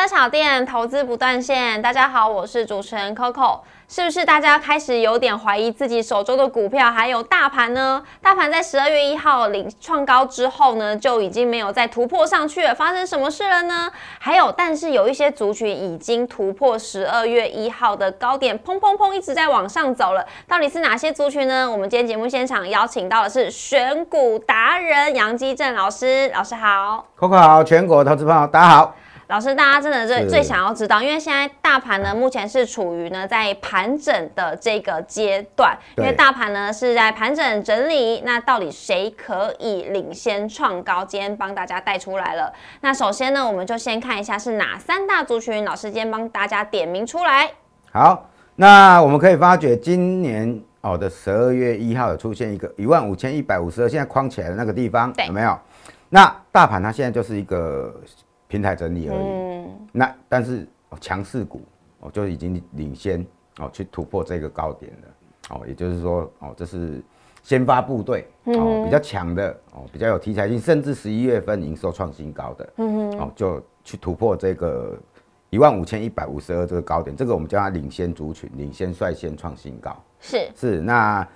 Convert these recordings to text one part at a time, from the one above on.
股市的小店，投资不断线。大家好，我是主持人 Coco。是不是大家开始有点怀疑自己手中的股票还有大盘呢？大盘在十二月一号领创高之后呢，就已经没有再突破上去了。发生什么事了呢？还有，但是有一些族群已经突破十二月一号的高点，砰砰砰一直在往上走了。到底是哪些族群呢？我们今天节目现场邀请到的是选股达人杨基正老师，老师好，Coco 好，全国投资朋友大家好。老师，大家真的最最想要知道，因为现在大盘呢，目前是处于呢在盘整的这个阶段，因为大盘呢是在盘整整理。那到底谁可以领先创高？今天帮大家带出来了。那首先呢，我们就先看一下是哪三大族群。老师今天帮大家点名出来。好，那我们可以发觉今年哦的十二月一号有出现一个一万五千一百五十二，现在框起来的那个地方有没有？那大盘它现在就是一个。平台整理而已，那但是强势股哦就已经领先哦去突破这个高点了哦，也就是说哦这是先发部队哦比较强的哦比较有题材性，甚至十一月份营收创新高的哦就去突破这个一万五千一百五十二这个高点，这个我们叫它领先族群，领先率先创新高是是那。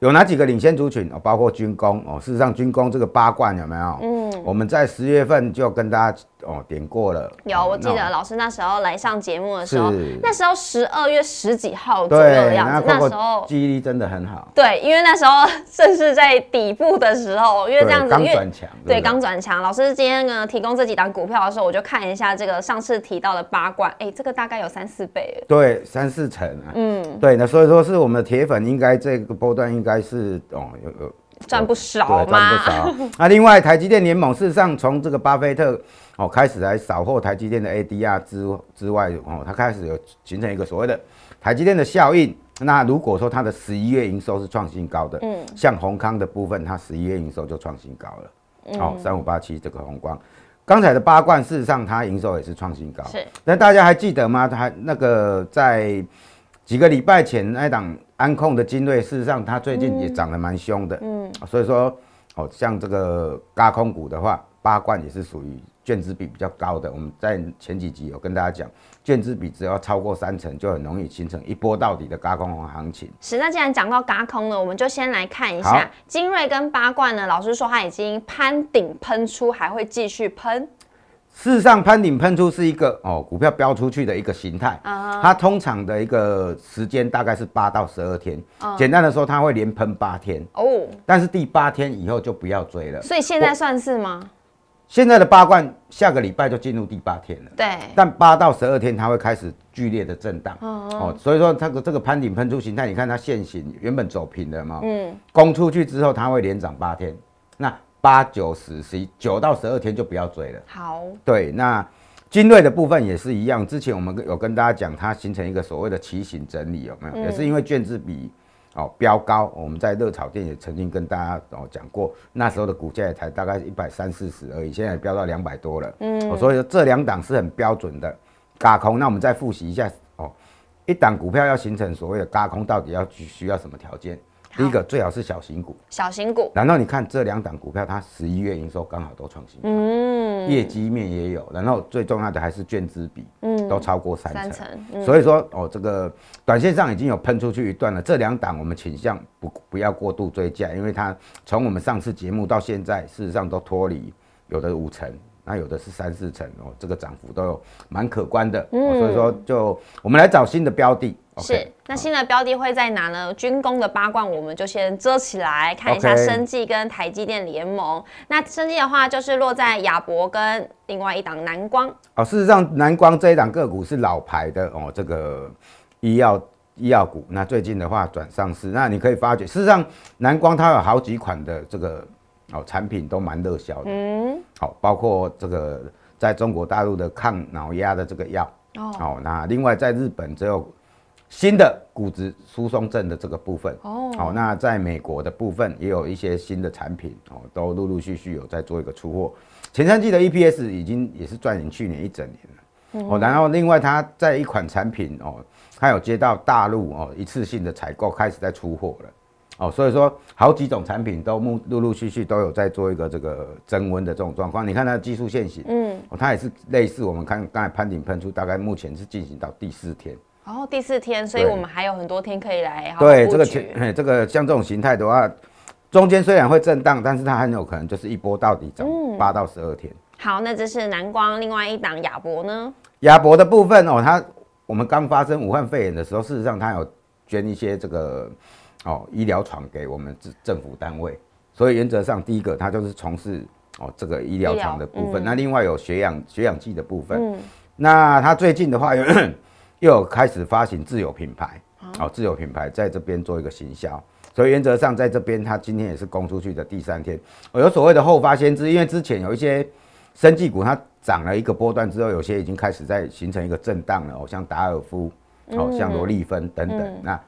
有哪几个领先族群哦？包括军工哦。事实上，军工这个八冠有没有？嗯，我们在十月份就跟大家哦点过了。有，我记得老师那时候来上节目的时候，那时候十二月十几号左右的样子。那时候记忆力真的很好。对，因为那时候 正是在底部的时候，因为这样子，刚转强。对，刚转强。老师今天呢提供这几档股票的时候，我就看一下这个上次提到的八冠，哎，这个大概有三四倍。对，三四成啊。嗯，对，那所以说是我们的铁粉，应该这个波段应该。是哦，有有赚不少嘛？赚不少。那 另外，台积电联盟事实上从这个巴菲特哦开始来扫货台积电的 ADR 之之外哦，它开始有形成一个所谓的台积电的效应。那如果说它的十一月营收是创新高的，嗯，像宏康的部分，它十一月营收就创新高了。哦，三五八七这个宏光，刚才的八冠事实上它营收也是创新高。是。那大家还记得吗？它那个在几个礼拜前那档。安控的精锐，事实上它最近也涨得蛮凶的，嗯，所以说，哦，像这个高空股的话，八冠也是属于卷资比比较高的。我们在前几集有跟大家讲，卷资比只要超过三成，就很容易形成一波到底的高空行情。是，那既然讲到高空了，我们就先来看一下精锐跟八冠呢。老师说它已经攀顶喷出，还会继续喷。事实上，攀顶喷出是一个哦，股票飙出去的一个形态。啊，它通常的一个时间大概是八到十二天。简单的说，它会连喷八天。哦，但是第八天以后就不要追了。所以现在算是吗？现在的八冠下个礼拜就进入第八天了。对。但八到十二天它会开始剧烈的震荡。哦。所以说它的这个攀顶喷出形态，你看它现形原本走平的嘛。嗯。攻出去之后，它会连涨八天。那。八九十十一九到十二天就不要追了。好，对，那精锐的部分也是一样。之前我们有跟大家讲，它形成一个所谓的骑行整理，有没有？也是因为卷子比哦标高。我们在热炒店也曾经跟大家哦讲过，那时候的股价也才大概一百三四十而已，现在飙到两百多了。嗯，所以说这两档是很标准的嘎空。那我们再复习一下哦，一档股票要形成所谓的嘎空，到底要需要什么条件？第一个最好是小型股，小型股。然后你看这两档股票，它十一月营收刚好都创新高，嗯，业绩面也有。然后最重要的还是卷资比，嗯，都超过三成。三成。所以说哦，这个短线上已经有喷出去一段了。这两档我们倾向不不要过度追加，因为它从我们上次节目到现在，事实上都脱离有的五成。那有的是三四成哦，这个涨幅都有蛮可观的，嗯，所以说就我们来找新的标的。是，那新的标的会在哪呢？军工的八冠我们就先遮起来，看一下生技跟台积电联盟。那生技的话就是落在亚博跟另外一档南光。哦，事实上南光这一档个股是老牌的哦，这个医药医药股。那最近的话转上市，那你可以发觉，事实上南光它有好几款的这个。哦，产品都蛮热销的，嗯，好，包括这个在中国大陆的抗脑压的这个药，哦，好，那另外在日本只有新的骨质疏松症的这个部分，哦，好，那在美国的部分也有一些新的产品，哦，都陆陆续续有在做一个出货，前三季的 EPS 已经也是赚赢去年一整年了，哦，然后另外它在一款产品，哦，它有接到大陆哦一次性的采购，开始在出货了。哦，所以说好几种产品都陆陆陆续续都有在做一个这个增温的这种状况。你看它的技术线型，嗯，哦，它也是类似我们看刚才攀顶喷出，大概目前是进行到第四天。哦，第四天，所以我们还有很多天可以来。对，这个前，这个像这种形态的话，中间虽然会震荡，但是它很有可能就是一波到底涨八到十二天。好，那这是南光，另外一档亚博呢？亚博的部分哦，它我们刚发生武汉肺炎的时候，事实上它有捐一些这个哦医疗床给我们政政府单位，所以原则上第一个它就是从事哦这个医疗床的部分。那另外有血氧血氧计的部分，嗯，那它最近的话有。又开始发行自有品牌，哦，自有品牌在这边做一个行销，所以原则上在这边，它今天也是攻出去的第三天，有所谓的后发先知，因为之前有一些生技股它涨了一个波段之后，有些已经开始在形成一个震荡了，哦，像达尔夫，哦，像罗利芬等等，那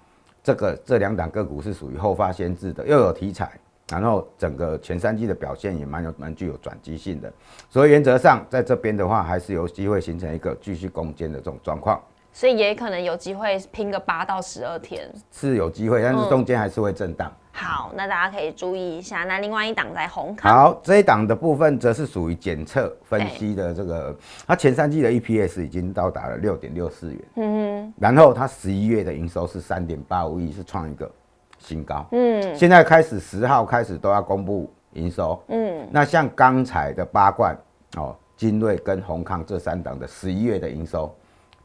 这个这两档个股是属于后发先知的，又有题材，然后整个前三季的表现也蛮有蛮具有转机性的，所以原则上在这边的话，还是有机会形成一个继续攻坚的这种状况。所以也可能有机会拼个八到十二天，是有机会，但是中间还是会震荡。好，那大家可以注意一下。那另外一档在红康，好，这一档的部分则是属于检测分析的这个，它前三季的 EPS 已经到达了六点六四元，嗯哼，然后它十一月的营收是三点八五亿，是创一个新高，嗯，现在开始十号开始都要公布营收，嗯，那像刚才的八冠哦，金瑞跟红康这三档的十一月的营收。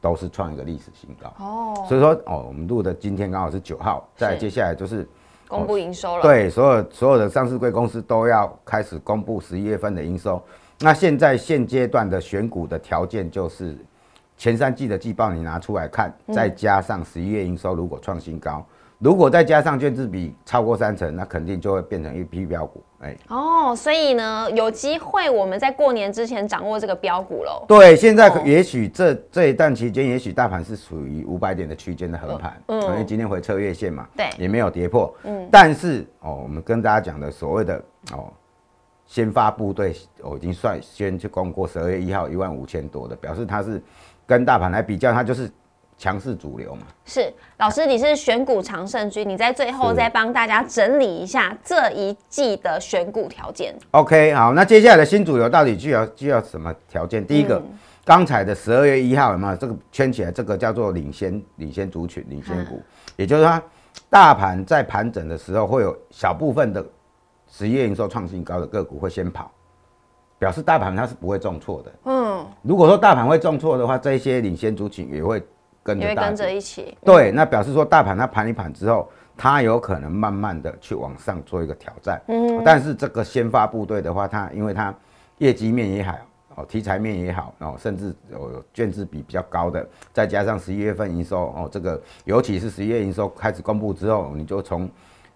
都是创一个历史新高哦，所以说哦，我们录的今天刚好是九号，再接下来就是公布营收了。对，所有所有的上市贵公司都要开始公布十一月份的营收。那现在现阶段的选股的条件就是前三季的季报你拿出来看，再加上十一月营收如果创新高。如果再加上卷资比超过三成，那肯定就会变成一批标股。哎，哦，所以呢，有机会我们在过年之前掌握这个标股喽。对，现在也许这这一段期间，也许大盘是属于五百点的区间的横盘，嗯，因为今天回测月线嘛，对，也没有跌破，嗯，但是哦，我们跟大家讲的所谓的哦，先发部队，我已经率先去攻过十二月一号一万五千多的，表示它是跟大盘来比较，它就是。强势主流嘛，是老师，你是选股常胜军，你在最后再帮大家整理一下这一季的选股条件。OK，好，那接下来的新主流到底具有具有什么条件？第一个，刚才的十二月一号有没有这个圈起来？这个叫做领先领先族群、领先股，也就是说，大盘在盘整的时候，会有小部分的十月营收创新高的个股会先跑，表示大盘它是不会重挫的。嗯，如果说大盘会重挫的话，这些领先族群也会。跟着跟着一起，对，那表示说大盘它盘一盘之后，它有可能慢慢的去往上做一个挑战。嗯，但是这个先发部队的话，它因为它业绩面也好，哦，题材面也好，哦，甚至有卷资比比较高的，再加上十一月份营收，哦，这个尤其是十一月营收开始公布之后，你就从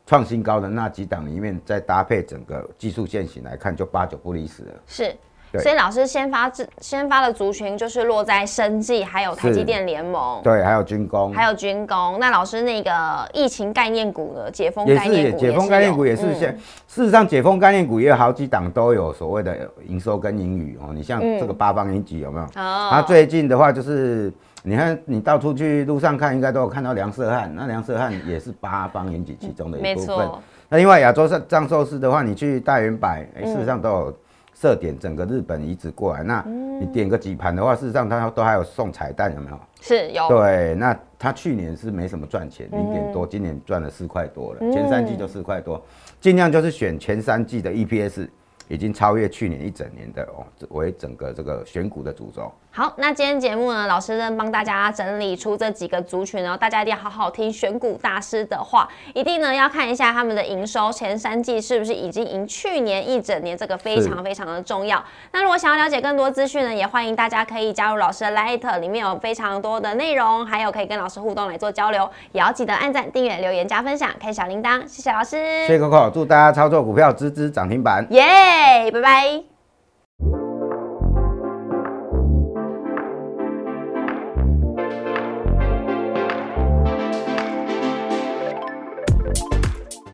创新高的那几档里面，再搭配整个技术线型来看，就八九不离十了。是。所以老师先发自先发的族群就是落在生技，还有台积电联盟，对，还有军工，还有军工。那老师那个疫情概念股的解封概念股，解封概念股也是现。事实上，解封概念股也有好几档都有所谓的营收跟盈余哦。你像这个八方云集有没有？哦。它最近的话就是，你看你到处去路上看，应该都有看到梁色汉。那梁色汉也是八方云集其中的一部分。那另外亚洲上藏寿司的话，你去大圆柏，哎，事实上都有。设点整个日本移植过来，那你点个几盘的话，事实上它都还有送彩蛋，有没有？是有。对，那它去年是没什么赚钱，零点多，今年赚了四块多了，前三季就四块多，尽量就是选前三季的 EPS。已经超越去年一整年的哦，为整个这个选股的主轴。好，那今天节目呢，老师呢帮大家整理出这几个族群哦，大家一定要好好听选股大师的话，一定呢要看一下他们的营收前三季是不是已经赢去年一整年，这个非常非常的重要。那如果想要了解更多资讯呢，也欢迎大家可以加入老师的 Light，里面有非常多的内容，还有可以跟老师互动来做交流，也要记得按赞、订阅、留言、加分享、开小铃铛，谢谢老师，谢谢 Coco，祝大家操作股票支支涨停板，耶！拜拜。